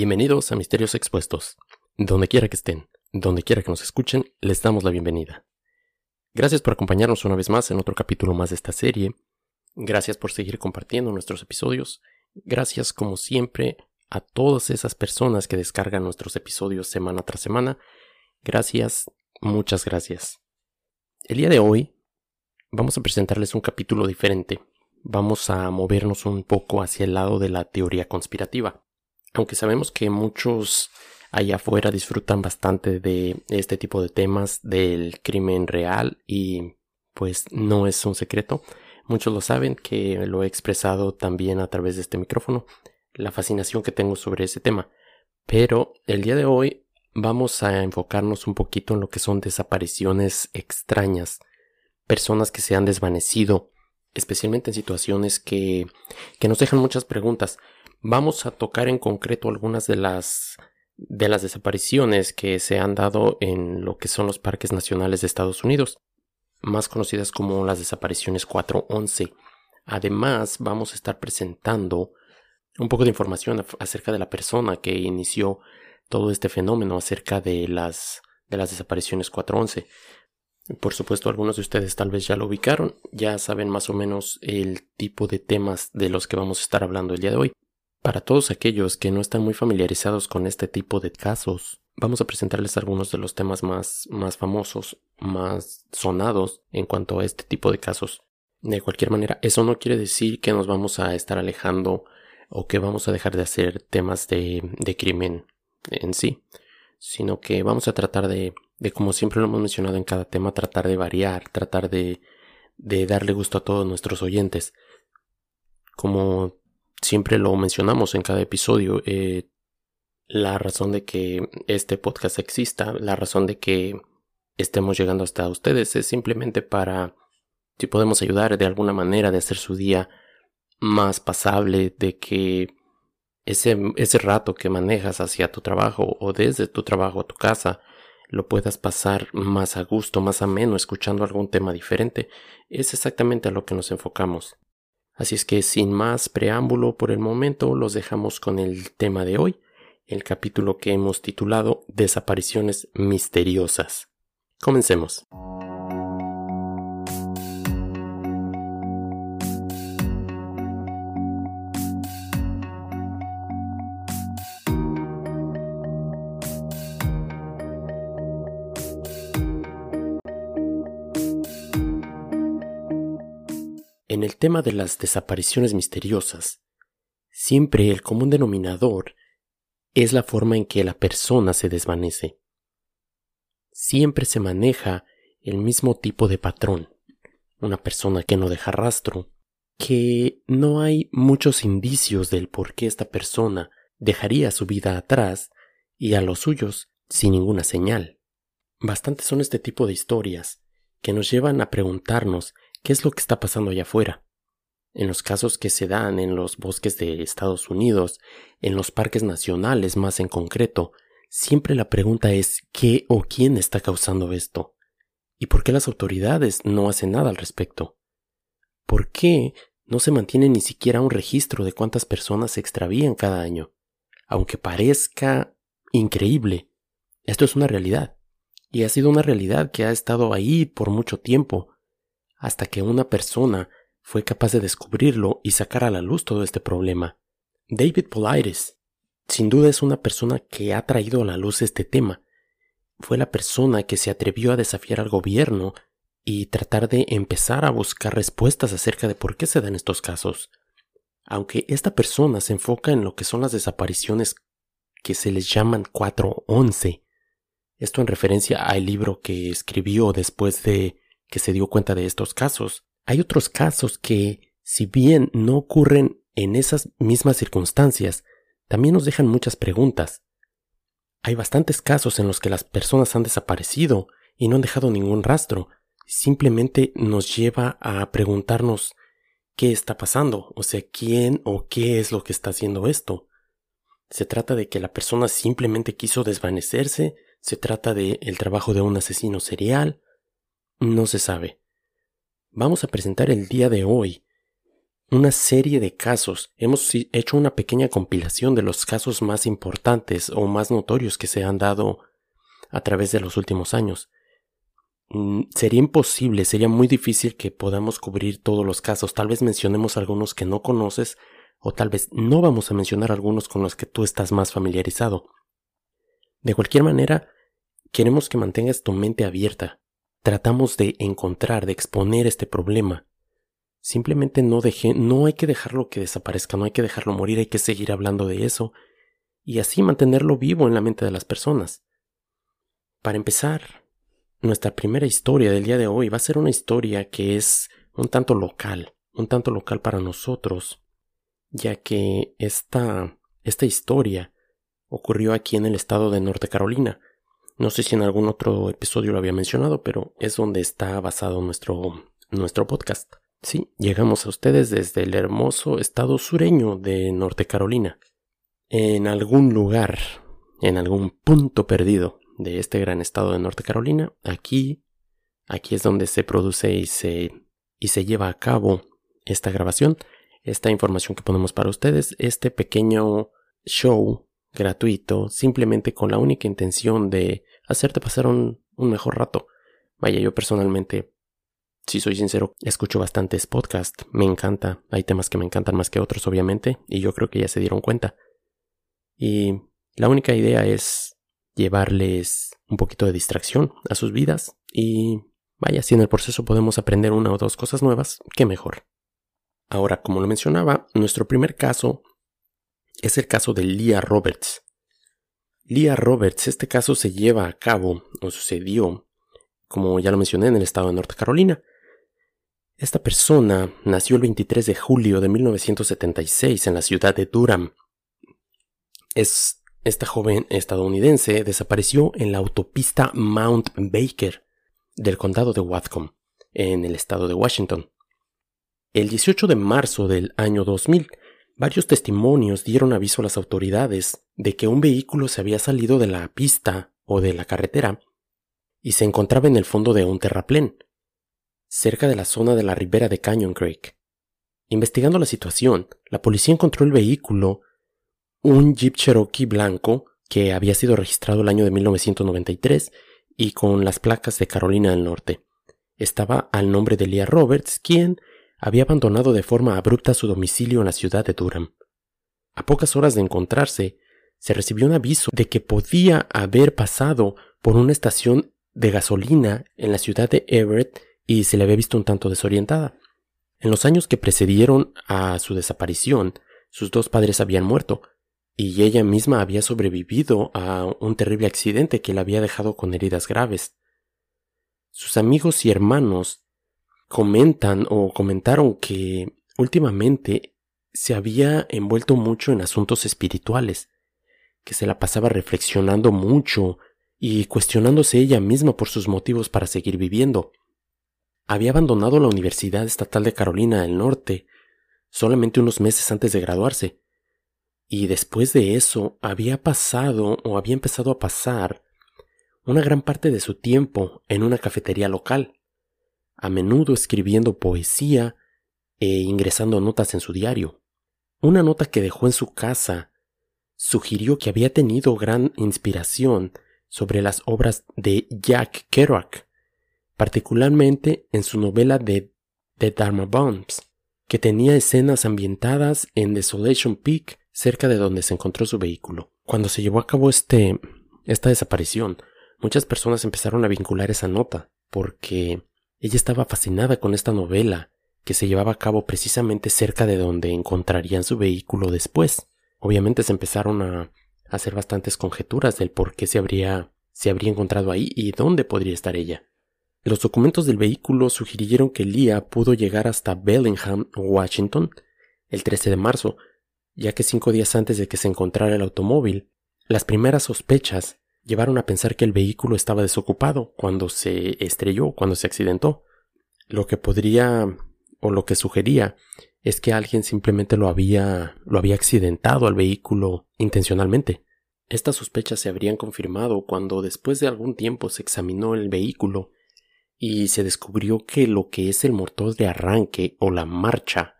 Bienvenidos a Misterios Expuestos. Donde quiera que estén, donde quiera que nos escuchen, les damos la bienvenida. Gracias por acompañarnos una vez más en otro capítulo más de esta serie. Gracias por seguir compartiendo nuestros episodios. Gracias, como siempre, a todas esas personas que descargan nuestros episodios semana tras semana. Gracias, muchas gracias. El día de hoy vamos a presentarles un capítulo diferente. Vamos a movernos un poco hacia el lado de la teoría conspirativa. Aunque sabemos que muchos allá afuera disfrutan bastante de este tipo de temas del crimen real y pues no es un secreto. Muchos lo saben que lo he expresado también a través de este micrófono, la fascinación que tengo sobre ese tema. Pero el día de hoy vamos a enfocarnos un poquito en lo que son desapariciones extrañas, personas que se han desvanecido, especialmente en situaciones que, que nos dejan muchas preguntas. Vamos a tocar en concreto algunas de las de las desapariciones que se han dado en lo que son los parques nacionales de Estados Unidos, más conocidas como las desapariciones 411. Además, vamos a estar presentando un poco de información acerca de la persona que inició todo este fenómeno acerca de las de las desapariciones 411. Por supuesto, algunos de ustedes tal vez ya lo ubicaron, ya saben más o menos el tipo de temas de los que vamos a estar hablando el día de hoy. Para todos aquellos que no están muy familiarizados con este tipo de casos, vamos a presentarles algunos de los temas más, más famosos, más sonados en cuanto a este tipo de casos. De cualquier manera, eso no quiere decir que nos vamos a estar alejando o que vamos a dejar de hacer temas de, de crimen en sí, sino que vamos a tratar de, de, como siempre lo hemos mencionado en cada tema, tratar de variar, tratar de, de darle gusto a todos nuestros oyentes. Como siempre lo mencionamos en cada episodio, eh, la razón de que este podcast exista, la razón de que estemos llegando hasta ustedes es simplemente para, si podemos ayudar de alguna manera de hacer su día más pasable, de que ese, ese rato que manejas hacia tu trabajo o desde tu trabajo a tu casa, lo puedas pasar más a gusto, más ameno, escuchando algún tema diferente, es exactamente a lo que nos enfocamos. Así es que sin más preámbulo por el momento, los dejamos con el tema de hoy, el capítulo que hemos titulado Desapariciones misteriosas. Comencemos. Tema de las desapariciones misteriosas, siempre el común denominador es la forma en que la persona se desvanece. Siempre se maneja el mismo tipo de patrón, una persona que no deja rastro, que no hay muchos indicios del por qué esta persona dejaría su vida atrás y a los suyos sin ninguna señal. Bastantes son este tipo de historias que nos llevan a preguntarnos qué es lo que está pasando allá afuera. En los casos que se dan en los bosques de Estados Unidos, en los parques nacionales más en concreto, siempre la pregunta es ¿qué o quién está causando esto? ¿Y por qué las autoridades no hacen nada al respecto? ¿Por qué no se mantiene ni siquiera un registro de cuántas personas se extravían cada año? Aunque parezca increíble, esto es una realidad. Y ha sido una realidad que ha estado ahí por mucho tiempo, hasta que una persona fue capaz de descubrirlo y sacar a la luz todo este problema. David Polaris, sin duda es una persona que ha traído a la luz este tema. Fue la persona que se atrevió a desafiar al gobierno y tratar de empezar a buscar respuestas acerca de por qué se dan estos casos. Aunque esta persona se enfoca en lo que son las desapariciones que se les llaman 411, esto en referencia al libro que escribió después de que se dio cuenta de estos casos. Hay otros casos que, si bien no ocurren en esas mismas circunstancias, también nos dejan muchas preguntas. Hay bastantes casos en los que las personas han desaparecido y no han dejado ningún rastro. Simplemente nos lleva a preguntarnos qué está pasando, o sea, quién o qué es lo que está haciendo esto. Se trata de que la persona simplemente quiso desvanecerse, se trata de el trabajo de un asesino serial, no se sabe. Vamos a presentar el día de hoy una serie de casos. Hemos hecho una pequeña compilación de los casos más importantes o más notorios que se han dado a través de los últimos años. Mm, sería imposible, sería muy difícil que podamos cubrir todos los casos. Tal vez mencionemos algunos que no conoces o tal vez no vamos a mencionar algunos con los que tú estás más familiarizado. De cualquier manera, queremos que mantengas tu mente abierta. Tratamos de encontrar, de exponer este problema. Simplemente no deje, no hay que dejarlo que desaparezca, no hay que dejarlo morir, hay que seguir hablando de eso y así mantenerlo vivo en la mente de las personas. Para empezar, nuestra primera historia del día de hoy va a ser una historia que es un tanto local, un tanto local para nosotros, ya que esta, esta historia ocurrió aquí en el estado de Norte Carolina. No sé si en algún otro episodio lo había mencionado, pero es donde está basado nuestro, nuestro podcast. Sí, llegamos a ustedes desde el hermoso estado sureño de Norte Carolina. En algún lugar, en algún punto perdido de este gran estado de Norte Carolina, aquí, aquí es donde se produce y se, y se lleva a cabo esta grabación, esta información que ponemos para ustedes, este pequeño show gratuito, simplemente con la única intención de hacerte pasar un, mejor rato. Vaya, yo personalmente si soy sincero, escucho bastantes podcasts, me encanta, hay temas que me encantan más que otros obviamente, y yo creo que ya se dieron cuenta. Y la única idea es llevarles un poquito de distracción a sus vidas y vaya, si en el proceso podemos aprender una o dos cosas nuevas, qué mejor. Ahora, como lo mencionaba, nuestro primer caso es el caso de Leah Roberts. Leah Roberts, este caso se lleva a cabo o sucedió, como ya lo mencioné, en el estado de Norte Carolina. Esta persona nació el 23 de julio de 1976 en la ciudad de Durham. Es, esta joven estadounidense desapareció en la autopista Mount Baker del condado de Whatcom, en el estado de Washington. El 18 de marzo del año 2000, varios testimonios dieron aviso a las autoridades de que un vehículo se había salido de la pista o de la carretera y se encontraba en el fondo de un terraplén cerca de la zona de la ribera de Canyon Creek. Investigando la situación, la policía encontró el vehículo, un Jeep Cherokee blanco que había sido registrado el año de 1993 y con las placas de Carolina del Norte. Estaba al nombre de Leah Roberts, quien había abandonado de forma abrupta su domicilio en la ciudad de Durham. A pocas horas de encontrarse, se recibió un aviso de que podía haber pasado por una estación de gasolina en la ciudad de Everett y se le había visto un tanto desorientada. En los años que precedieron a su desaparición, sus dos padres habían muerto, y ella misma había sobrevivido a un terrible accidente que la había dejado con heridas graves. Sus amigos y hermanos comentan o comentaron que últimamente se había envuelto mucho en asuntos espirituales, que se la pasaba reflexionando mucho y cuestionándose ella misma por sus motivos para seguir viviendo. Había abandonado la Universidad Estatal de Carolina del Norte solamente unos meses antes de graduarse, y después de eso había pasado o había empezado a pasar una gran parte de su tiempo en una cafetería local, a menudo escribiendo poesía e ingresando notas en su diario. Una nota que dejó en su casa sugirió que había tenido gran inspiración sobre las obras de Jack Kerouac, particularmente en su novela de The Dharma Bombs, que tenía escenas ambientadas en Desolation Peak, cerca de donde se encontró su vehículo. Cuando se llevó a cabo este, esta desaparición, muchas personas empezaron a vincular esa nota, porque ella estaba fascinada con esta novela que se llevaba a cabo precisamente cerca de donde encontrarían su vehículo después. Obviamente se empezaron a hacer bastantes conjeturas del por qué se habría, se habría encontrado ahí y dónde podría estar ella. Los documentos del vehículo sugirieron que Leah pudo llegar hasta Bellingham, Washington, el 13 de marzo, ya que cinco días antes de que se encontrara el automóvil, las primeras sospechas llevaron a pensar que el vehículo estaba desocupado cuando se estrelló, cuando se accidentó. Lo que podría o lo que sugería es que alguien simplemente lo había lo había accidentado al vehículo intencionalmente. Estas sospechas se habrían confirmado cuando después de algún tiempo se examinó el vehículo y se descubrió que lo que es el motor de arranque o la marcha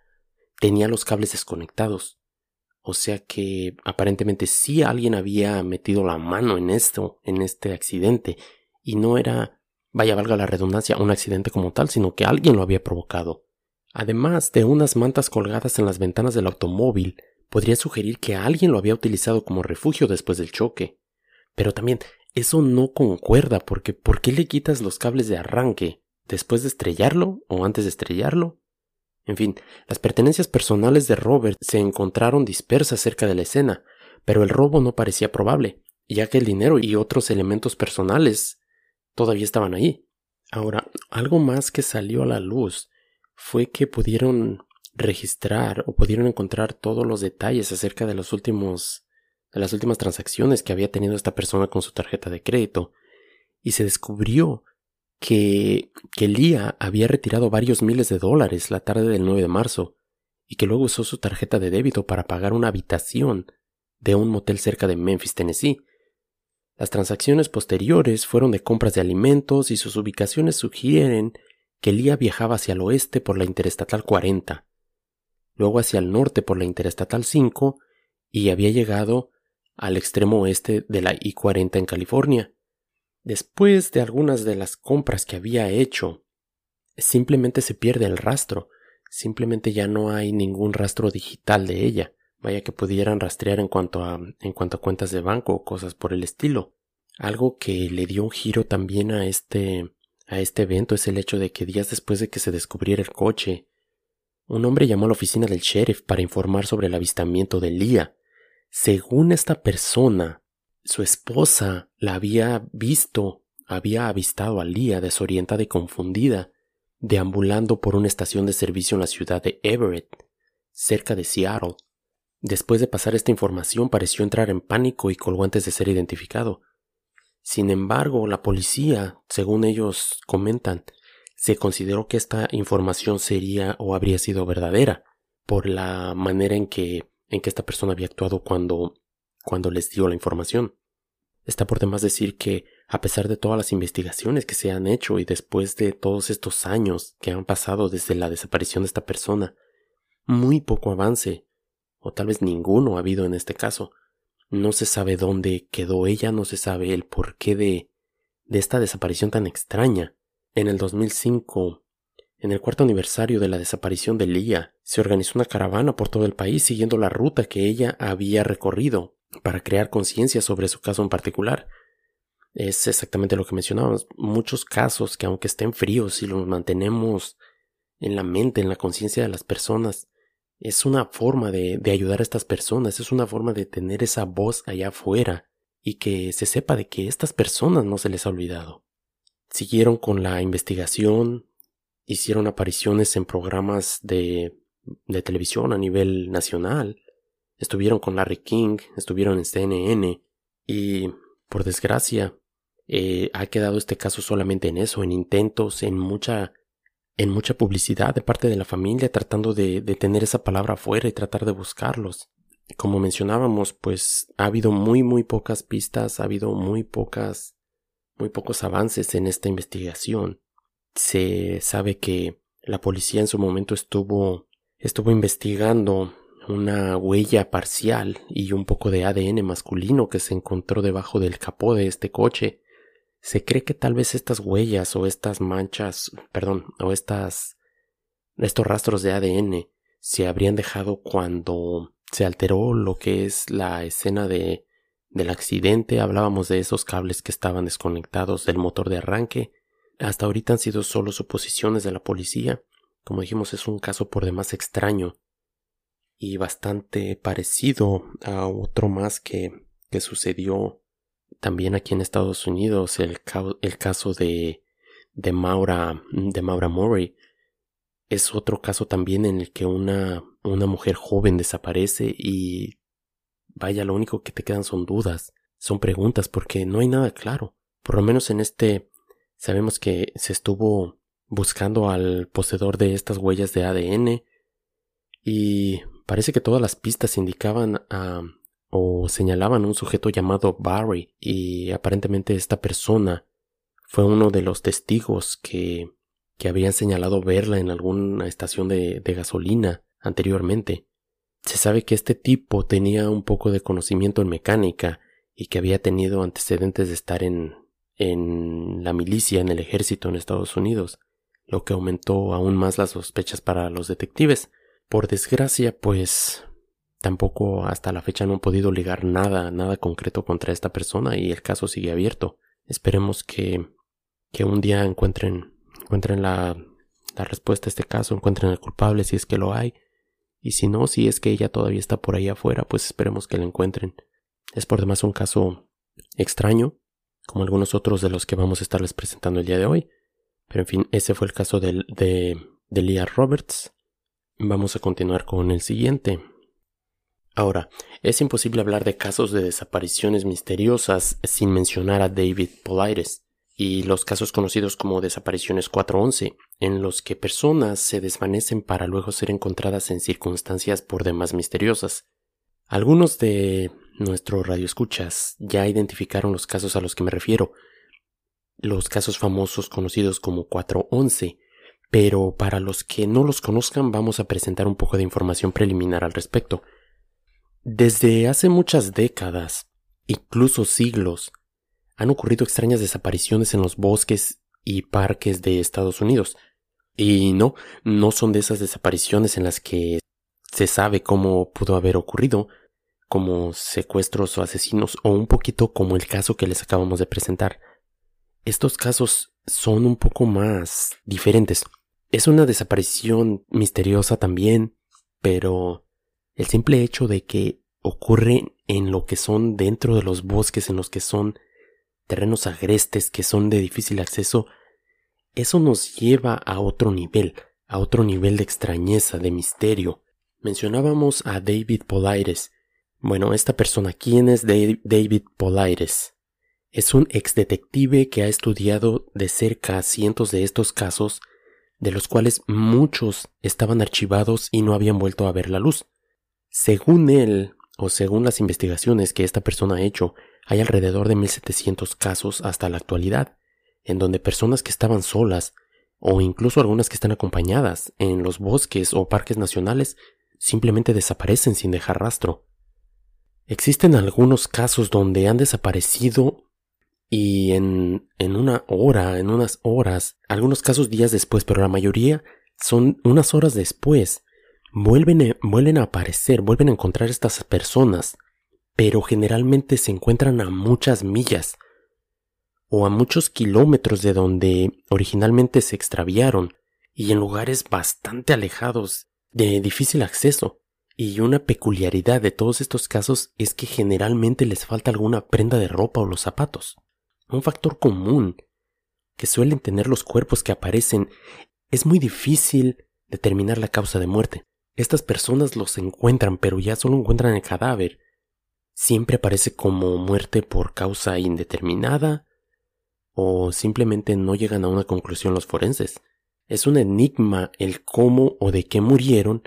tenía los cables desconectados. O sea que aparentemente sí alguien había metido la mano en esto, en este accidente, y no era, vaya valga la redundancia, un accidente como tal, sino que alguien lo había provocado. Además de unas mantas colgadas en las ventanas del automóvil, podría sugerir que alguien lo había utilizado como refugio después del choque. Pero también eso no concuerda porque ¿por qué le quitas los cables de arranque? ¿Después de estrellarlo o antes de estrellarlo? En fin, las pertenencias personales de Robert se encontraron dispersas cerca de la escena, pero el robo no parecía probable, ya que el dinero y otros elementos personales todavía estaban ahí. Ahora, algo más que salió a la luz fue que pudieron registrar o pudieron encontrar todos los detalles acerca de los últimos de las últimas transacciones que había tenido esta persona con su tarjeta de crédito y se descubrió que, que Lía había retirado varios miles de dólares la tarde del 9 de marzo y que luego usó su tarjeta de débito para pagar una habitación de un motel cerca de Memphis, Tennessee. Las transacciones posteriores fueron de compras de alimentos y sus ubicaciones sugieren que Lía viajaba hacia el oeste por la Interestatal 40, luego hacia el norte por la Interestatal 5 y había llegado al extremo oeste de la I-40 en California. Después de algunas de las compras que había hecho, simplemente se pierde el rastro, simplemente ya no hay ningún rastro digital de ella, vaya que pudieran rastrear en cuanto a en cuanto a cuentas de banco o cosas por el estilo. Algo que le dio un giro también a este a este evento es el hecho de que días después de que se descubriera el coche, un hombre llamó a la oficina del sheriff para informar sobre el avistamiento de Lía. Según esta persona, su esposa la había visto, había avistado a Lía desorientada y confundida, deambulando por una estación de servicio en la ciudad de Everett, cerca de Seattle. Después de pasar esta información pareció entrar en pánico y colgó antes de ser identificado. Sin embargo, la policía, según ellos comentan, se consideró que esta información sería o habría sido verdadera por la manera en que en que esta persona había actuado cuando cuando les dio la información. Está por demás decir que, a pesar de todas las investigaciones que se han hecho y después de todos estos años que han pasado desde la desaparición de esta persona, muy poco avance, o tal vez ninguno ha habido en este caso. No se sabe dónde quedó ella, no se sabe el porqué de, de esta desaparición tan extraña. En el 2005, en el cuarto aniversario de la desaparición de Lía, se organizó una caravana por todo el país siguiendo la ruta que ella había recorrido para crear conciencia sobre su caso en particular. Es exactamente lo que mencionábamos. Muchos casos que aunque estén fríos y los mantenemos en la mente, en la conciencia de las personas, es una forma de, de, ayudar a estas personas, es una forma de tener esa voz allá afuera y que se sepa de que estas personas no se les ha olvidado. Siguieron con la investigación, hicieron apariciones en programas de, de televisión a nivel nacional, estuvieron con Larry King, estuvieron en CNN y, por desgracia, eh, ha quedado este caso solamente en eso, en intentos, en mucha, en mucha publicidad de parte de la familia tratando de, de tener esa palabra afuera y tratar de buscarlos. Como mencionábamos, pues ha habido muy muy pocas pistas, ha habido muy pocas, muy pocos avances en esta investigación. Se sabe que la policía en su momento estuvo, estuvo investigando una huella parcial y un poco de ADN masculino que se encontró debajo del capó de este coche. Se cree que tal vez estas huellas o estas manchas, perdón, o estas estos rastros de ADN se habrían dejado cuando se alteró lo que es la escena de del accidente, hablábamos de esos cables que estaban desconectados del motor de arranque. Hasta ahorita han sido solo suposiciones de la policía. Como dijimos, es un caso por demás extraño y bastante parecido a otro más que, que sucedió también aquí en Estados Unidos, el, el caso de, de Maura, de Maura Murray. Es otro caso también en el que una, una mujer joven desaparece y vaya, lo único que te quedan son dudas, son preguntas porque no hay nada claro. Por lo menos en este sabemos que se estuvo buscando al poseedor de estas huellas de ADN y Parece que todas las pistas indicaban a o señalaban a un sujeto llamado Barry y aparentemente esta persona fue uno de los testigos que, que habían señalado verla en alguna estación de, de gasolina anteriormente. Se sabe que este tipo tenía un poco de conocimiento en mecánica y que había tenido antecedentes de estar en, en la milicia, en el ejército en Estados Unidos, lo que aumentó aún más las sospechas para los detectives. Por desgracia, pues tampoco hasta la fecha no han podido ligar nada, nada concreto contra esta persona y el caso sigue abierto. Esperemos que, que un día encuentren, encuentren la, la respuesta a este caso, encuentren al culpable si es que lo hay. Y si no, si es que ella todavía está por ahí afuera, pues esperemos que la encuentren. Es por demás un caso extraño, como algunos otros de los que vamos a estarles presentando el día de hoy. Pero en fin, ese fue el caso de, de, de Leah Roberts. Vamos a continuar con el siguiente. Ahora, es imposible hablar de casos de desapariciones misteriosas sin mencionar a David Politis y los casos conocidos como desapariciones 411, en los que personas se desvanecen para luego ser encontradas en circunstancias por demás misteriosas. Algunos de nuestros radioescuchas ya identificaron los casos a los que me refiero, los casos famosos conocidos como 411, pero para los que no los conozcan vamos a presentar un poco de información preliminar al respecto. Desde hace muchas décadas, incluso siglos, han ocurrido extrañas desapariciones en los bosques y parques de Estados Unidos. Y no, no son de esas desapariciones en las que se sabe cómo pudo haber ocurrido, como secuestros o asesinos, o un poquito como el caso que les acabamos de presentar. Estos casos son un poco más diferentes. Es una desaparición misteriosa también, pero el simple hecho de que ocurre en lo que son dentro de los bosques, en los que son terrenos agrestes, que son de difícil acceso, eso nos lleva a otro nivel, a otro nivel de extrañeza, de misterio. Mencionábamos a David Polaires. Bueno, esta persona, ¿quién es David Polaires? Es un ex detective que ha estudiado de cerca cientos de estos casos, de los cuales muchos estaban archivados y no habían vuelto a ver la luz. Según él, o según las investigaciones que esta persona ha hecho, hay alrededor de 1700 casos hasta la actualidad, en donde personas que estaban solas, o incluso algunas que están acompañadas en los bosques o parques nacionales, simplemente desaparecen sin dejar rastro. Existen algunos casos donde han desaparecido y en, en una hora, en unas horas, algunos casos días después, pero la mayoría son unas horas después, vuelven, a, vuelven a aparecer, vuelven a encontrar estas personas, pero generalmente se encuentran a muchas millas o a muchos kilómetros de donde originalmente se extraviaron y en lugares bastante alejados, de difícil acceso. Y una peculiaridad de todos estos casos es que generalmente les falta alguna prenda de ropa o los zapatos. Un factor común que suelen tener los cuerpos que aparecen es muy difícil determinar la causa de muerte. Estas personas los encuentran, pero ya solo encuentran el cadáver. Siempre aparece como muerte por causa indeterminada o simplemente no llegan a una conclusión los forenses. Es un enigma el cómo o de qué murieron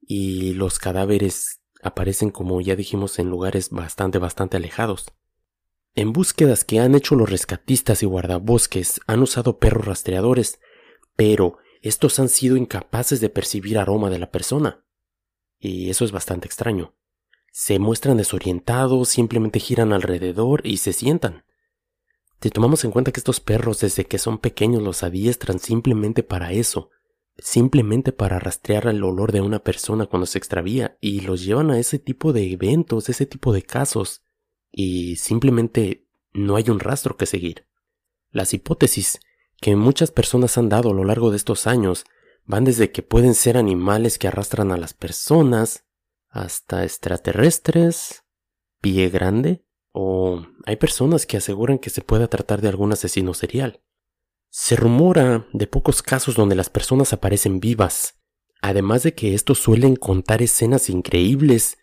y los cadáveres aparecen como ya dijimos en lugares bastante bastante alejados. En búsquedas que han hecho los rescatistas y guardabosques han usado perros rastreadores, pero estos han sido incapaces de percibir aroma de la persona. Y eso es bastante extraño. Se muestran desorientados, simplemente giran alrededor y se sientan. Si tomamos en cuenta que estos perros desde que son pequeños los adiestran simplemente para eso, simplemente para rastrear el olor de una persona cuando se extravía y los llevan a ese tipo de eventos, ese tipo de casos, y simplemente no hay un rastro que seguir. Las hipótesis que muchas personas han dado a lo largo de estos años van desde que pueden ser animales que arrastran a las personas, hasta extraterrestres, pie grande, o hay personas que aseguran que se pueda tratar de algún asesino serial. Se rumora de pocos casos donde las personas aparecen vivas, además de que estos suelen contar escenas increíbles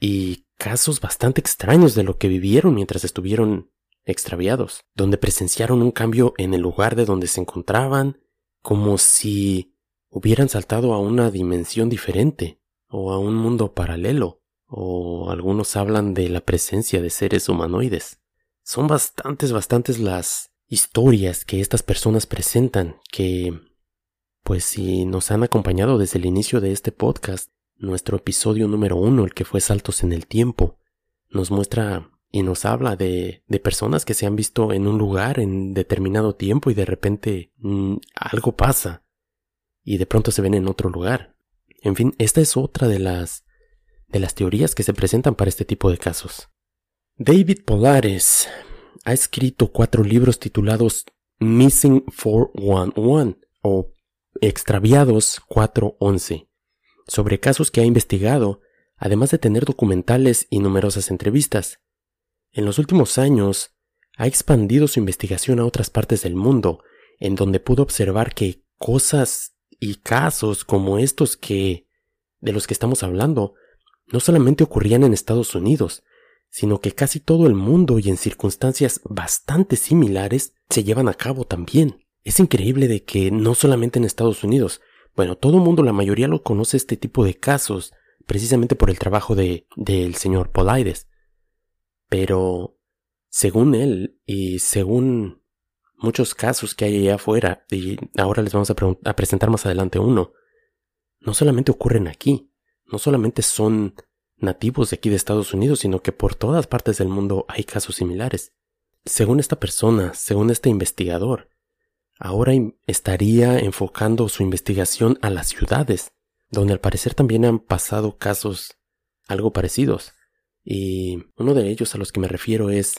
y casos bastante extraños de lo que vivieron mientras estuvieron extraviados, donde presenciaron un cambio en el lugar de donde se encontraban, como si hubieran saltado a una dimensión diferente o a un mundo paralelo, o algunos hablan de la presencia de seres humanoides. Son bastantes, bastantes las historias que estas personas presentan que pues si nos han acompañado desde el inicio de este podcast, nuestro episodio número uno, el que fue Saltos en el Tiempo, nos muestra y nos habla de, de personas que se han visto en un lugar en determinado tiempo y de repente mm, algo pasa y de pronto se ven en otro lugar. En fin, esta es otra de las de las teorías que se presentan para este tipo de casos. David Polares ha escrito cuatro libros titulados Missing 411 o Extraviados 411 sobre casos que ha investigado, además de tener documentales y numerosas entrevistas. En los últimos años, ha expandido su investigación a otras partes del mundo, en donde pudo observar que cosas y casos como estos que de los que estamos hablando no solamente ocurrían en Estados Unidos, sino que casi todo el mundo y en circunstancias bastante similares se llevan a cabo también. Es increíble de que no solamente en Estados Unidos, bueno, todo el mundo, la mayoría lo conoce este tipo de casos, precisamente por el trabajo de del señor Polides. Pero, según él, y según muchos casos que hay allá afuera, y ahora les vamos a, a presentar más adelante uno, no solamente ocurren aquí, no solamente son nativos de aquí de Estados Unidos, sino que por todas partes del mundo hay casos similares. Según esta persona, según este investigador, ahora estaría enfocando su investigación a las ciudades, donde al parecer también han pasado casos algo parecidos. Y uno de ellos a los que me refiero es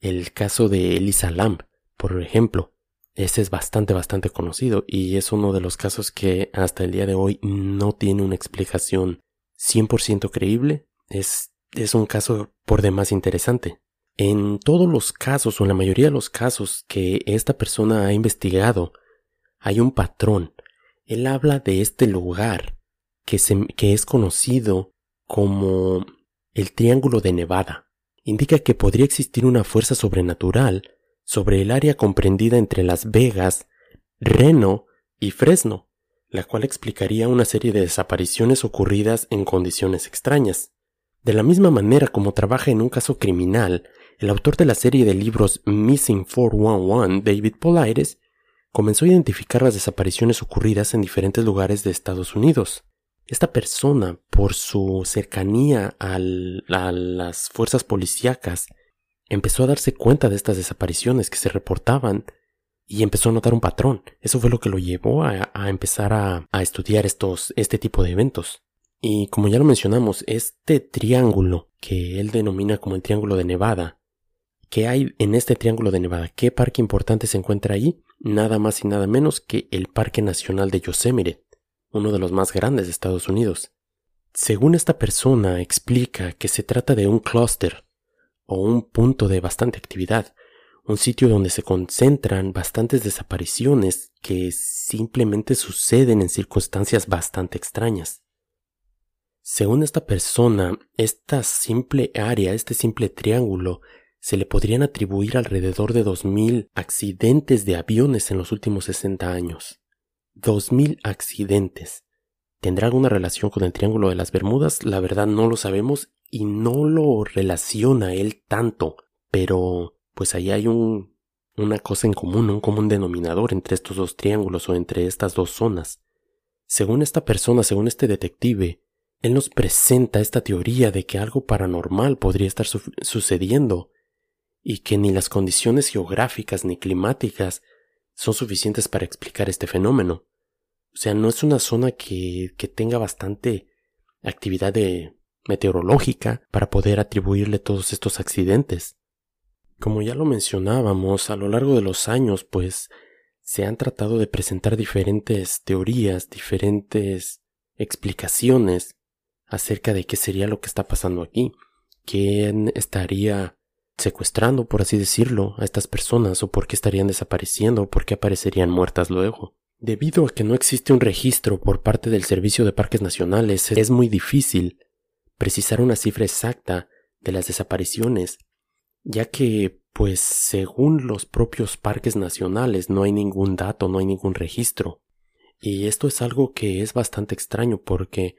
el caso de Elisa Lamb, por ejemplo. Ese es bastante, bastante conocido y es uno de los casos que hasta el día de hoy no tiene una explicación 100% creíble. Es, es un caso por demás interesante. En todos los casos o en la mayoría de los casos que esta persona ha investigado, hay un patrón. Él habla de este lugar que, que es conocido como el Triángulo de Nevada. Indica que podría existir una fuerza sobrenatural sobre el área comprendida entre Las Vegas, Reno y Fresno, la cual explicaría una serie de desapariciones ocurridas en condiciones extrañas. De la misma manera como trabaja en un caso criminal, el autor de la serie de libros Missing 411, David Polaires, comenzó a identificar las desapariciones ocurridas en diferentes lugares de Estados Unidos. Esta persona, por su cercanía a las fuerzas policíacas, empezó a darse cuenta de estas desapariciones que se reportaban y empezó a notar un patrón. Eso fue lo que lo llevó a, empezar a, a, estudiar estos, este tipo de eventos. Y como ya lo mencionamos, este triángulo que él denomina como el triángulo de Nevada, ¿qué hay en este triángulo de Nevada? ¿Qué parque importante se encuentra ahí? Nada más y nada menos que el Parque Nacional de Yosemite, uno de los más grandes de Estados Unidos. Según esta persona explica que se trata de un clúster o un punto de bastante actividad, un sitio donde se concentran bastantes desapariciones que simplemente suceden en circunstancias bastante extrañas. Según esta persona, esta simple área, este simple triángulo, se le podrían atribuir alrededor de 2.000 accidentes de aviones en los últimos 60 años. 2.000 accidentes. ¿Tendrá alguna relación con el Triángulo de las Bermudas? La verdad no lo sabemos y no lo relaciona él tanto, pero pues ahí hay un, una cosa en común, un común denominador entre estos dos triángulos o entre estas dos zonas. Según esta persona, según este detective, él nos presenta esta teoría de que algo paranormal podría estar sucediendo y que ni las condiciones geográficas ni climáticas son suficientes para explicar este fenómeno. O sea, no es una zona que, que tenga bastante actividad de meteorológica para poder atribuirle todos estos accidentes. Como ya lo mencionábamos, a lo largo de los años, pues se han tratado de presentar diferentes teorías, diferentes explicaciones acerca de qué sería lo que está pasando aquí, quién estaría secuestrando, por así decirlo, a estas personas o por qué estarían desapareciendo o por qué aparecerían muertas luego. Debido a que no existe un registro por parte del Servicio de Parques Nacionales, es muy difícil precisar una cifra exacta de las desapariciones, ya que, pues, según los propios parques nacionales no hay ningún dato, no hay ningún registro. Y esto es algo que es bastante extraño porque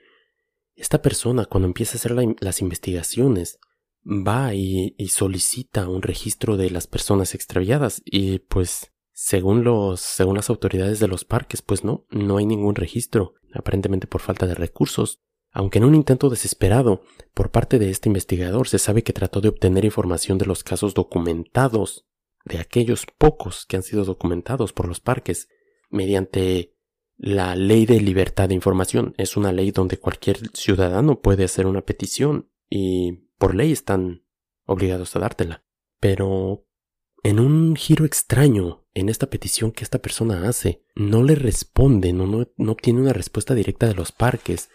esta persona cuando empieza a hacer las investigaciones va y, solicita un registro de las personas extraviadas y pues Según los, según las autoridades de los parques, pues no, no hay ningún registro, aparentemente por falta de recursos. Aunque en un intento desesperado por parte de este investigador se sabe que trató de obtener información de los casos documentados, de aquellos pocos que han sido documentados por los parques, mediante la ley de libertad de información. Es una ley donde cualquier ciudadano puede hacer una petición y por ley están obligados a dártela. Pero en un giro extraño en esta petición que esta persona hace, no le responde, no, no, obtiene una respuesta directa de los parques,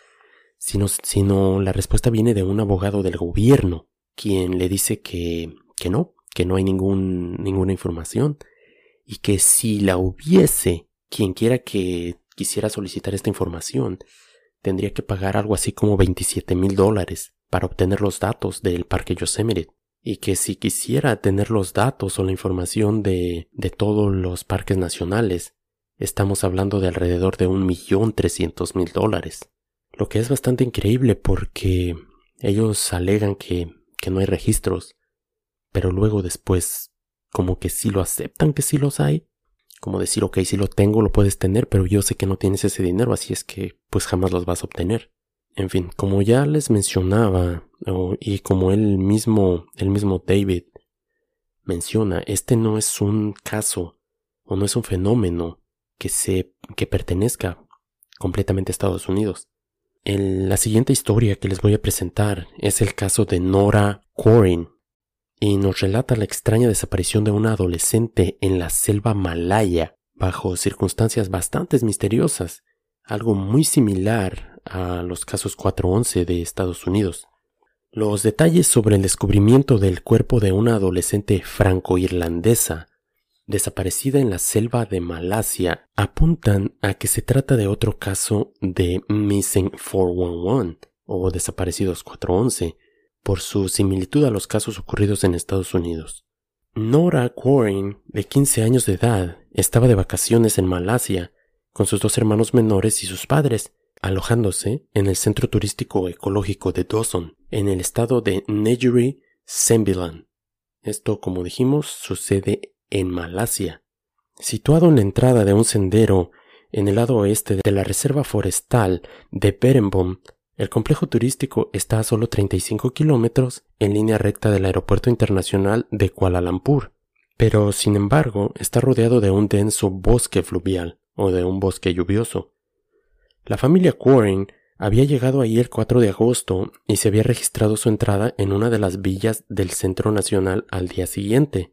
sino, sino la respuesta viene de un abogado del gobierno, quien le dice que, que no, que no hay ningún, ninguna información, y que si la hubiese, quien quiera que quisiera solicitar esta información, tendría que pagar algo así como 27 mil dólares para obtener los datos del Parque Yosemite y que si quisiera tener los datos o la información de, de todos los parques nacionales, estamos hablando de alrededor de un millón trescientos mil dólares. Lo que es bastante increíble porque ellos alegan que, que no hay registros, pero luego después como que sí lo aceptan que sí los hay. Como decir, ok, si lo tengo, lo puedes tener, pero yo sé que no tienes ese dinero, así es que pues jamás los vas a obtener. En fin, como ya les mencionaba, y como él mismo, el mismo David menciona, este no es un caso o no es un fenómeno que se que pertenezca completamente a Estados Unidos. la siguiente historia que les voy a presentar es el caso de Nora Corin y nos relata la extraña desaparición de una adolescente en la selva malaya bajo circunstancias bastante misteriosas, algo muy similar a los casos 411 de Estados Unidos. Los detalles sobre el descubrimiento del cuerpo de una adolescente franco-irlandesa desaparecida en la selva de Malasia apuntan a que se trata de otro caso de Missing 411 o Desaparecidos 411 por su similitud a los casos ocurridos en Estados Unidos. Nora Quarren, de 15 años de edad, estaba de vacaciones en Malasia con sus dos hermanos menores y sus padres, alojándose en el centro turístico ecológico de Dawson, en el estado de Negri Sembilan. Esto, como dijimos, sucede en Malasia. Situado en la entrada de un sendero en el lado oeste de la reserva forestal de Berenbom, el complejo turístico está a solo 35 kilómetros en línea recta del aeropuerto internacional de Kuala Lumpur, pero sin embargo está rodeado de un denso bosque fluvial o de un bosque lluvioso, la familia Quarren había llegado ahí el 4 de agosto y se había registrado su entrada en una de las villas del Centro Nacional al día siguiente,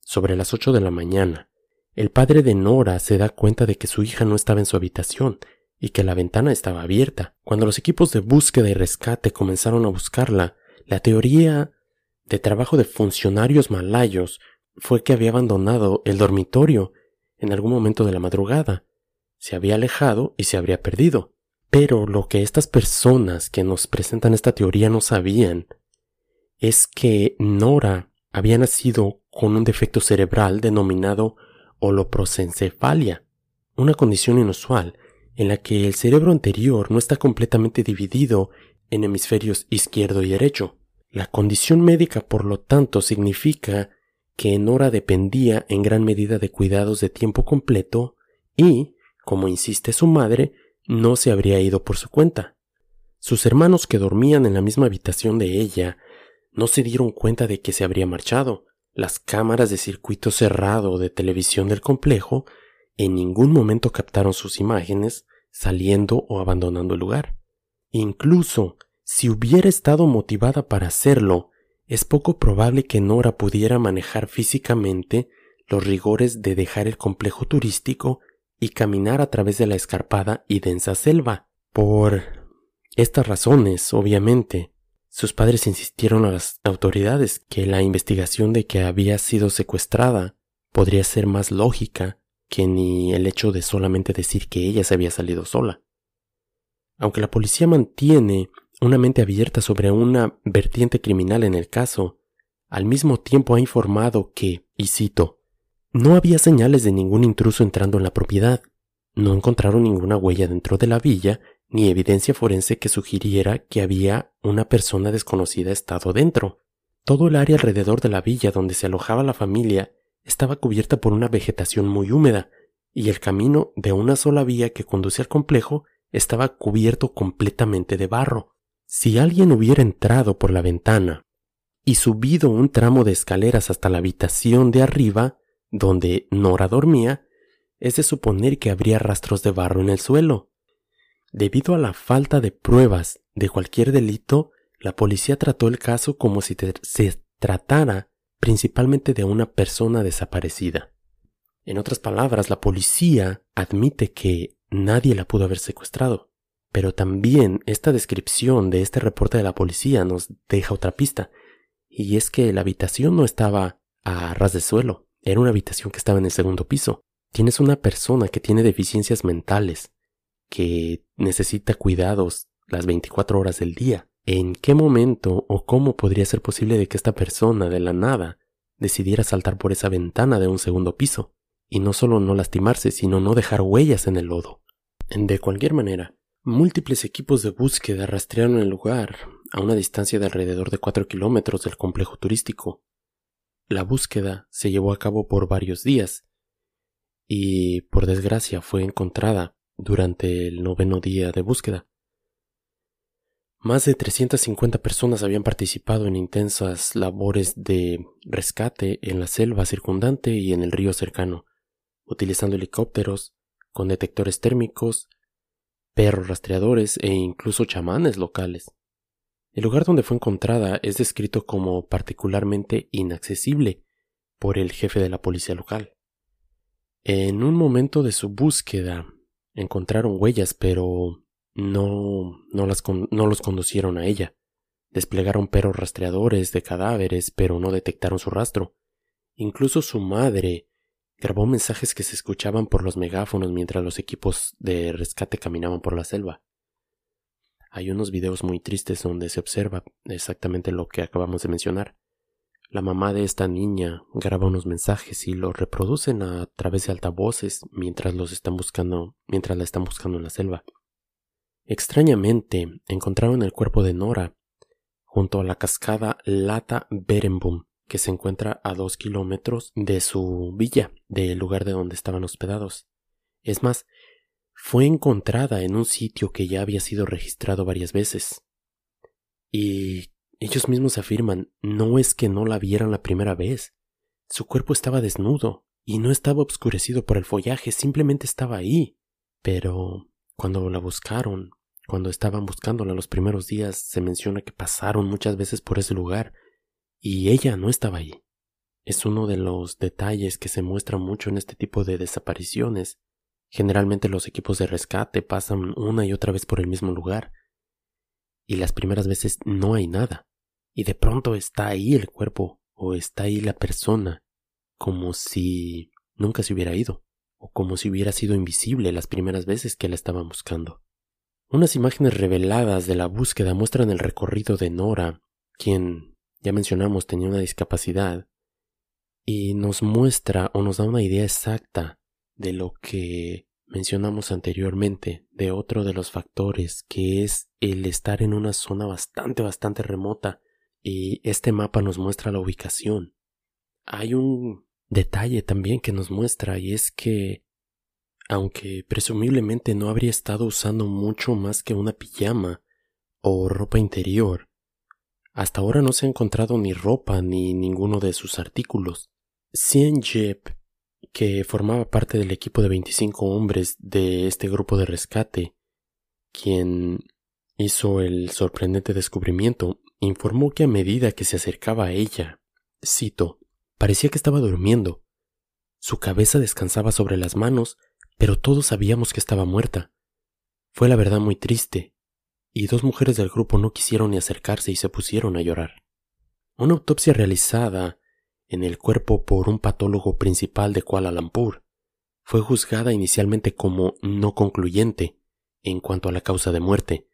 sobre las 8 de la mañana. El padre de Nora se da cuenta de que su hija no estaba en su habitación y que la ventana estaba abierta. Cuando los equipos de búsqueda y rescate comenzaron a buscarla, la teoría de trabajo de funcionarios malayos fue que había abandonado el dormitorio en algún momento de la madrugada se había alejado y se habría perdido. Pero lo que estas personas que nos presentan esta teoría no sabían es que Nora había nacido con un defecto cerebral denominado holoprosencefalia, una condición inusual en la que el cerebro anterior no está completamente dividido en hemisferios izquierdo y derecho. La condición médica, por lo tanto, significa que Nora dependía en gran medida de cuidados de tiempo completo y como insiste su madre, no se habría ido por su cuenta. Sus hermanos que dormían en la misma habitación de ella no se dieron cuenta de que se habría marchado. Las cámaras de circuito cerrado de televisión del complejo en ningún momento captaron sus imágenes saliendo o abandonando el lugar. Incluso si hubiera estado motivada para hacerlo, es poco probable que Nora pudiera manejar físicamente los rigores de dejar el complejo turístico y caminar a través de la escarpada y densa selva. Por estas razones, obviamente, sus padres insistieron a las autoridades que la investigación de que había sido secuestrada podría ser más lógica que ni el hecho de solamente decir que ella se había salido sola. Aunque la policía mantiene una mente abierta sobre una vertiente criminal en el caso, al mismo tiempo ha informado que, y cito, no había señales de ningún intruso entrando en la propiedad. No encontraron ninguna huella dentro de la villa, ni evidencia forense que sugiriera que había una persona desconocida estado dentro. Todo el área alrededor de la villa donde se alojaba la familia estaba cubierta por una vegetación muy húmeda, y el camino de una sola vía que conducía al complejo estaba cubierto completamente de barro. Si alguien hubiera entrado por la ventana y subido un tramo de escaleras hasta la habitación de arriba, donde Nora dormía, es de suponer que habría rastros de barro en el suelo. Debido a la falta de pruebas de cualquier delito, la policía trató el caso como si se tratara principalmente de una persona desaparecida. En otras palabras, la policía admite que nadie la pudo haber secuestrado. Pero también esta descripción de este reporte de la policía nos deja otra pista, y es que la habitación no estaba a ras de suelo, era una habitación que estaba en el segundo piso. Tienes una persona que tiene deficiencias mentales, que necesita cuidados las 24 horas del día. ¿En qué momento o cómo podría ser posible de que esta persona de la nada decidiera saltar por esa ventana de un segundo piso? Y no solo no lastimarse, sino no dejar huellas en el lodo. De cualquier manera, múltiples equipos de búsqueda rastrearon el lugar a una distancia de alrededor de 4 kilómetros del complejo turístico. La búsqueda se llevó a cabo por varios días y, por desgracia, fue encontrada durante el noveno día de búsqueda. Más de 350 personas habían participado en intensas labores de rescate en la selva circundante y en el río cercano, utilizando helicópteros, con detectores térmicos, perros rastreadores e incluso chamanes locales. El lugar donde fue encontrada es descrito como particularmente inaccesible por el jefe de la policía local. En un momento de su búsqueda encontraron huellas, pero no, no, las no los conducieron a ella. Desplegaron perros rastreadores de cadáveres, pero no detectaron su rastro. Incluso su madre grabó mensajes que se escuchaban por los megáfonos mientras los equipos de rescate caminaban por la selva. Hay unos videos muy tristes donde se observa exactamente lo que acabamos de mencionar. La mamá de esta niña graba unos mensajes y los reproducen a través de altavoces mientras los están buscando, mientras la están buscando en la selva. Extrañamente, encontraron el cuerpo de Nora junto a la cascada Lata Berenboom, que se encuentra a dos kilómetros de su villa, del lugar de donde estaban hospedados. Es más, fue encontrada en un sitio que ya había sido registrado varias veces. Y ellos mismos afirman, no es que no la vieran la primera vez. Su cuerpo estaba desnudo y no estaba obscurecido por el follaje, simplemente estaba ahí. Pero cuando la buscaron, cuando estaban buscándola los primeros días, se menciona que pasaron muchas veces por ese lugar y ella no estaba ahí. Es uno de los detalles que se muestra mucho en este tipo de desapariciones. Generalmente los equipos de rescate pasan una y otra vez por el mismo lugar y las primeras veces no hay nada y de pronto está ahí el cuerpo o está ahí la persona como si nunca se hubiera ido o como si hubiera sido invisible las primeras veces que la estaban buscando. Unas imágenes reveladas de la búsqueda muestran el recorrido de Nora, quien, ya mencionamos, tenía una discapacidad, y nos muestra o nos da una idea exacta de lo que mencionamos anteriormente, de otro de los factores, que es el estar en una zona bastante, bastante remota, y este mapa nos muestra la ubicación. Hay un detalle también que nos muestra, y es que aunque presumiblemente no habría estado usando mucho más que una pijama o ropa interior. Hasta ahora no se ha encontrado ni ropa ni ninguno de sus artículos. Cien Jep, que formaba parte del equipo de 25 hombres de este grupo de rescate, quien hizo el sorprendente descubrimiento, informó que a medida que se acercaba a ella, cito, parecía que estaba durmiendo. Su cabeza descansaba sobre las manos pero todos sabíamos que estaba muerta. Fue la verdad muy triste, y dos mujeres del grupo no quisieron ni acercarse y se pusieron a llorar. Una autopsia realizada en el cuerpo por un patólogo principal de Kuala Lumpur fue juzgada inicialmente como no concluyente en cuanto a la causa de muerte.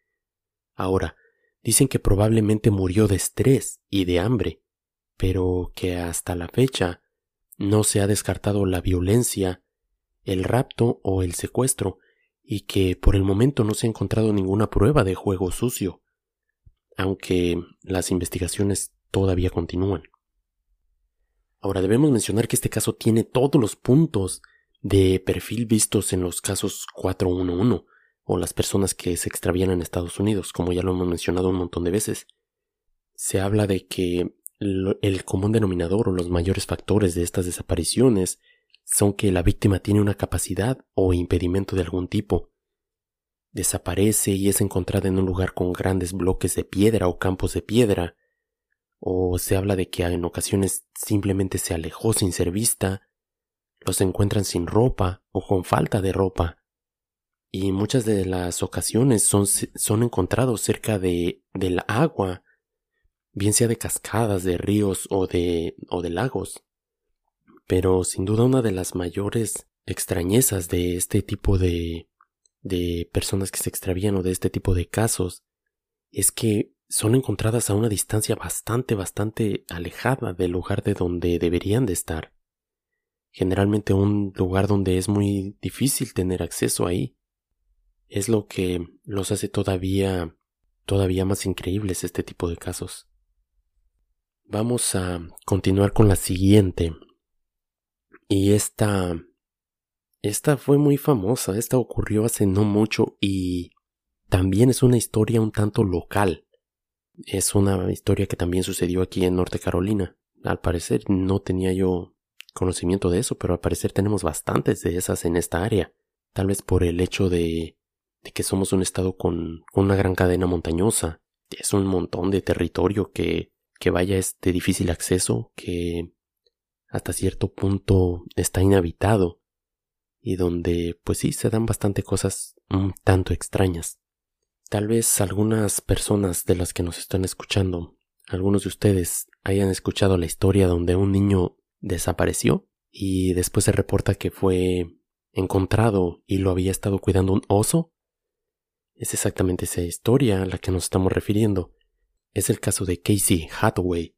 Ahora, dicen que probablemente murió de estrés y de hambre, pero que hasta la fecha no se ha descartado la violencia el rapto o el secuestro, y que por el momento no se ha encontrado ninguna prueba de juego sucio, aunque las investigaciones todavía continúan. Ahora debemos mencionar que este caso tiene todos los puntos de perfil vistos en los casos 411 o las personas que se extravían en Estados Unidos, como ya lo hemos mencionado un montón de veces. Se habla de que el común denominador o los mayores factores de estas desapariciones son que la víctima tiene una capacidad o impedimento de algún tipo. Desaparece y es encontrada en un lugar con grandes bloques de piedra o campos de piedra, o se habla de que en ocasiones simplemente se alejó sin ser vista, los encuentran sin ropa o con falta de ropa, y muchas de las ocasiones son, son encontrados cerca de, del agua, bien sea de cascadas, de ríos o de, o de lagos. Pero sin duda una de las mayores extrañezas de este tipo de, de personas que se extravían o de este tipo de casos es que son encontradas a una distancia bastante, bastante alejada del lugar de donde deberían de estar. Generalmente un lugar donde es muy difícil tener acceso ahí. Es lo que los hace todavía, todavía más increíbles este tipo de casos. Vamos a continuar con la siguiente. Y esta, esta fue muy famosa, esta ocurrió hace no mucho y también es una historia un tanto local. Es una historia que también sucedió aquí en Norte Carolina. Al parecer no tenía yo conocimiento de eso, pero al parecer tenemos bastantes de esas en esta área. Tal vez por el hecho de, de que somos un estado con, una gran cadena montañosa. Es un montón de territorio que, que vaya es de difícil acceso, que hasta cierto punto está inhabitado y donde pues sí se dan bastante cosas un tanto extrañas. Tal vez algunas personas de las que nos están escuchando, algunos de ustedes hayan escuchado la historia donde un niño desapareció y después se reporta que fue encontrado y lo había estado cuidando un oso. Es exactamente esa historia a la que nos estamos refiriendo. Es el caso de Casey Hathaway,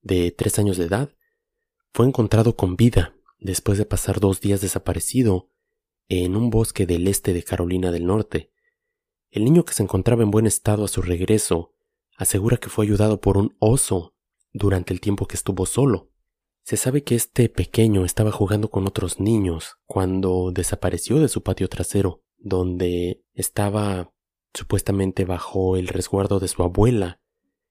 de tres años de edad. Fue encontrado con vida después de pasar dos días desaparecido en un bosque del este de Carolina del Norte. El niño que se encontraba en buen estado a su regreso asegura que fue ayudado por un oso durante el tiempo que estuvo solo. Se sabe que este pequeño estaba jugando con otros niños cuando desapareció de su patio trasero, donde estaba supuestamente bajo el resguardo de su abuela,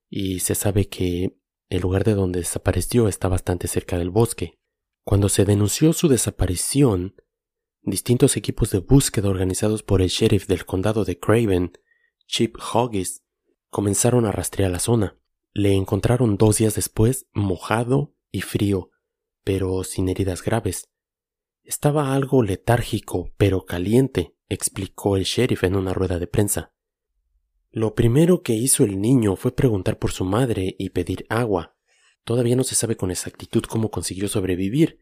y se sabe que el lugar de donde desapareció está bastante cerca del bosque. Cuando se denunció su desaparición, distintos equipos de búsqueda organizados por el sheriff del condado de Craven, Chip Hoggis, comenzaron a rastrear la zona. Le encontraron dos días después mojado y frío, pero sin heridas graves. Estaba algo letárgico, pero caliente, explicó el sheriff en una rueda de prensa. Lo primero que hizo el niño fue preguntar por su madre y pedir agua. Todavía no se sabe con exactitud cómo consiguió sobrevivir,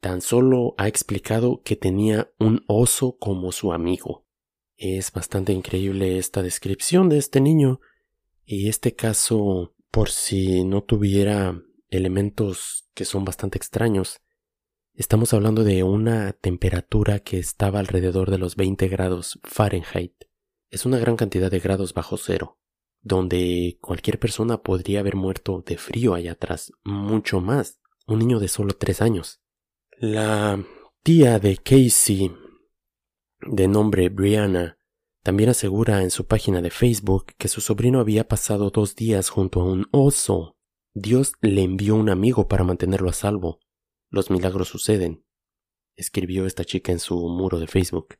Tan solo ha explicado que tenía un oso como su amigo. Es bastante increíble esta descripción de este niño y este caso, por si no tuviera elementos que son bastante extraños, estamos hablando de una temperatura que estaba alrededor de los 20 grados Fahrenheit. Es una gran cantidad de grados bajo cero, donde cualquier persona podría haber muerto de frío allá atrás, mucho más, un niño de solo tres años. La tía de Casey, de nombre Brianna, también asegura en su página de Facebook que su sobrino había pasado dos días junto a un oso. Dios le envió un amigo para mantenerlo a salvo. Los milagros suceden, escribió esta chica en su muro de Facebook.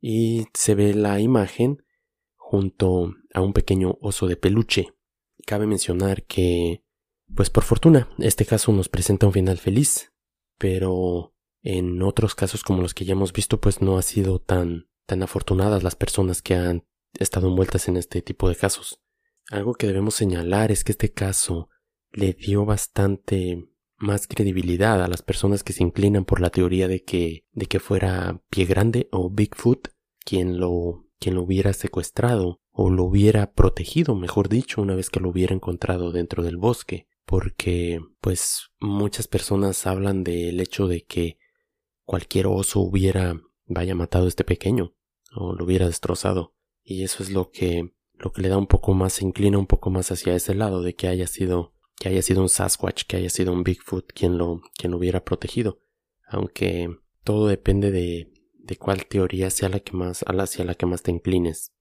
Y se ve la imagen junto a un pequeño oso de peluche. Cabe mencionar que, pues por fortuna, este caso nos presenta un final feliz, pero en otros casos como los que ya hemos visto pues no ha sido tan tan afortunadas las personas que han estado envueltas en este tipo de casos. Algo que debemos señalar es que este caso le dio bastante más credibilidad a las personas que se inclinan por la teoría de que de que fuera Pie Grande o Bigfoot quien lo quien lo hubiera secuestrado o lo hubiera protegido, mejor dicho, una vez que lo hubiera encontrado dentro del bosque. Porque pues muchas personas hablan del hecho de que cualquier oso hubiera vaya matado a este pequeño o lo hubiera destrozado. Y eso es lo que lo que le da un poco más se inclina un poco más hacia ese lado de que haya sido que haya sido un Sasquatch, que haya sido un Bigfoot quien lo, quien lo hubiera protegido. Aunque todo depende de, de cuál teoría sea la que más, hacia la que más te inclines.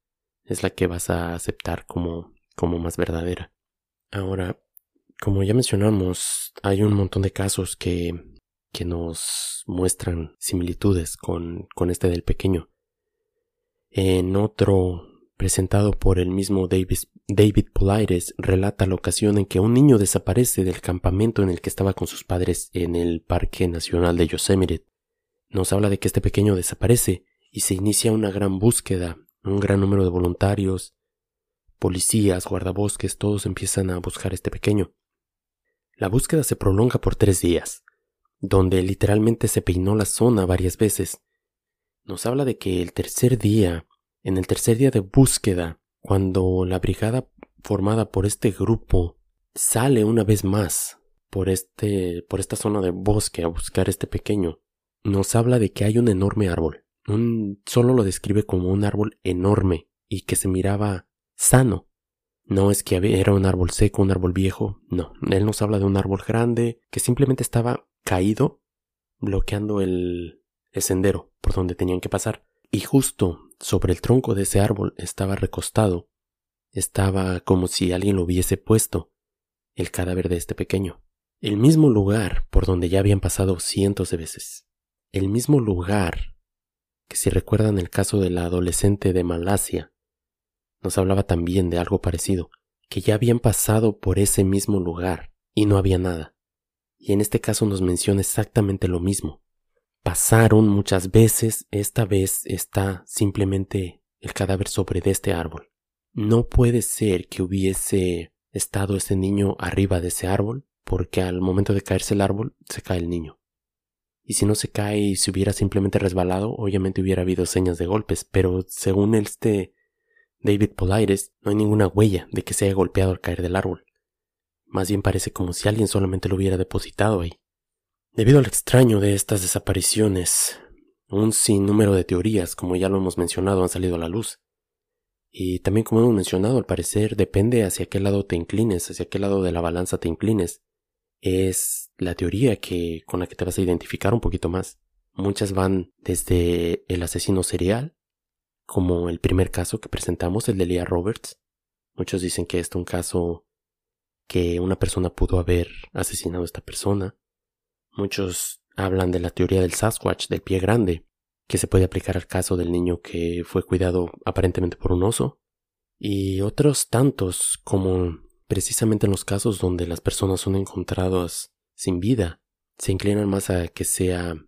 Es la que vas a aceptar como, como más verdadera. Ahora, como ya mencionamos, hay un montón de casos que, que nos muestran similitudes con, con este del pequeño. En otro presentado por el mismo David, David Polaires, relata la ocasión en que un niño desaparece del campamento en el que estaba con sus padres en el Parque Nacional de Yosemite. Nos habla de que este pequeño desaparece y se inicia una gran búsqueda, un gran número de voluntarios, policías, guardabosques, todos empiezan a buscar a este pequeño. La búsqueda se prolonga por tres días, donde literalmente se peinó la zona varias veces. Nos habla de que el tercer día, en el tercer día de búsqueda, cuando la brigada formada por este grupo sale una vez más por este por esta zona de bosque a buscar este pequeño, nos habla de que hay un enorme árbol. Un, solo lo describe como un árbol enorme y que se miraba sano. No es que era un árbol seco, un árbol viejo, no. Él nos habla de un árbol grande que simplemente estaba caído, bloqueando el, el sendero por donde tenían que pasar. Y justo sobre el tronco de ese árbol estaba recostado, estaba como si alguien lo hubiese puesto, el cadáver de este pequeño. El mismo lugar por donde ya habían pasado cientos de veces el mismo lugar que si recuerdan el caso de la adolescente de Malasia, nos hablaba también de algo parecido, que ya habían pasado por ese mismo lugar y no había nada. Y en este caso nos menciona exactamente lo mismo. Pasaron muchas veces, esta vez está simplemente el cadáver sobre de este árbol. No puede ser que hubiese estado ese niño arriba de ese árbol, porque al momento de caerse el árbol se cae el niño. Y si no se cae y se hubiera simplemente resbalado, obviamente hubiera habido señas de golpes, pero según este David Polaires, no hay ninguna huella de que se haya golpeado al caer del árbol. Más bien parece como si alguien solamente lo hubiera depositado ahí. Debido al extraño de estas desapariciones, un sinnúmero de teorías, como ya lo hemos mencionado, han salido a la luz. Y también como hemos mencionado, al parecer depende hacia qué lado te inclines, hacia qué lado de la balanza te inclines es la teoría que, con la que te vas a identificar un poquito más. Muchas van desde el asesino serial, como el primer caso que presentamos, el de Leah Roberts. Muchos dicen que es un caso que una persona pudo haber asesinado a esta persona. Muchos hablan de la teoría del Sasquatch, del pie grande, que se puede aplicar al caso del niño que fue cuidado aparentemente por un oso. Y otros tantos como Precisamente en los casos donde las personas son encontradas sin vida, se inclinan más a que sea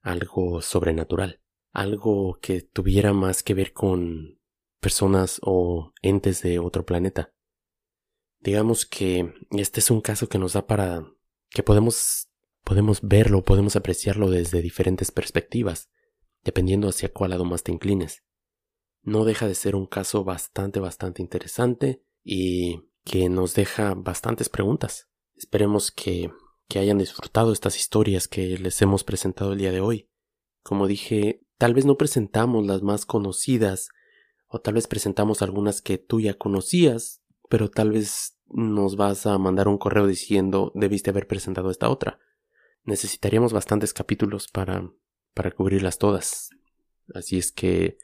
algo sobrenatural, algo que tuviera más que ver con personas o entes de otro planeta. Digamos que este es un caso que nos da para que podemos podemos verlo, podemos apreciarlo desde diferentes perspectivas, dependiendo hacia cuál lado más te inclines. No deja de ser un caso bastante bastante interesante y que nos deja bastantes preguntas. Esperemos que, que hayan disfrutado estas historias que les hemos presentado el día de hoy. Como dije, tal vez no presentamos las más conocidas, o tal vez presentamos algunas que tú ya conocías, pero tal vez nos vas a mandar un correo diciendo debiste haber presentado esta otra. Necesitaríamos bastantes capítulos para, para cubrirlas todas. Así es que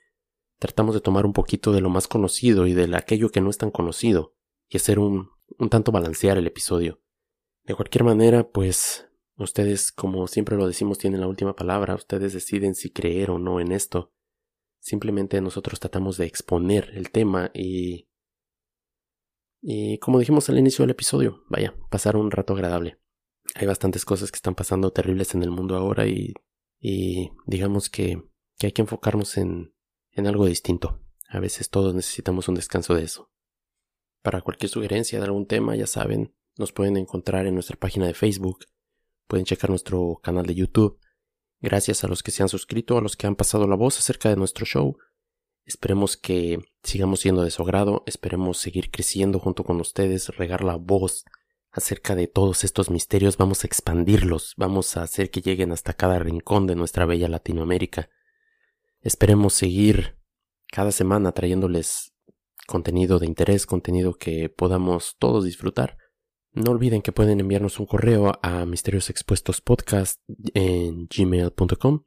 tratamos de tomar un poquito de lo más conocido y de aquello que no es tan conocido y hacer un, un tanto balancear el episodio. De cualquier manera, pues ustedes, como siempre lo decimos, tienen la última palabra, ustedes deciden si creer o no en esto. Simplemente nosotros tratamos de exponer el tema y... Y como dijimos al inicio del episodio, vaya, pasar un rato agradable. Hay bastantes cosas que están pasando terribles en el mundo ahora y... y digamos que, hay que enfocarnos en, en algo distinto. A veces todos necesitamos un descanso de eso. Para cualquier sugerencia de algún tema, ya saben, nos pueden encontrar en nuestra página de Facebook, pueden checar nuestro canal de YouTube. Gracias a los que se han suscrito, a los que han pasado la voz acerca de nuestro show. Esperemos que sigamos siendo de su agrado, esperemos seguir creciendo junto con ustedes, regar la voz acerca de todos estos misterios, vamos a expandirlos, vamos a hacer que lleguen hasta cada rincón de nuestra bella Latinoamérica. Esperemos seguir cada semana trayéndoles contenido de interés, contenido que podamos todos disfrutar. No olviden que pueden enviarnos un correo a Misterios Expuestos Podcast en gmail.com,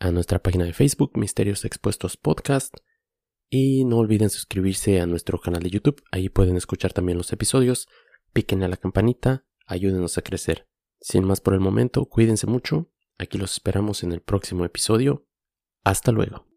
a nuestra página de Facebook Misterios Expuestos Podcast y no olviden suscribirse a nuestro canal de YouTube, ahí pueden escuchar también los episodios, piquen a la campanita, ayúdenos a crecer. Sin más por el momento, cuídense mucho, aquí los esperamos en el próximo episodio. Hasta luego.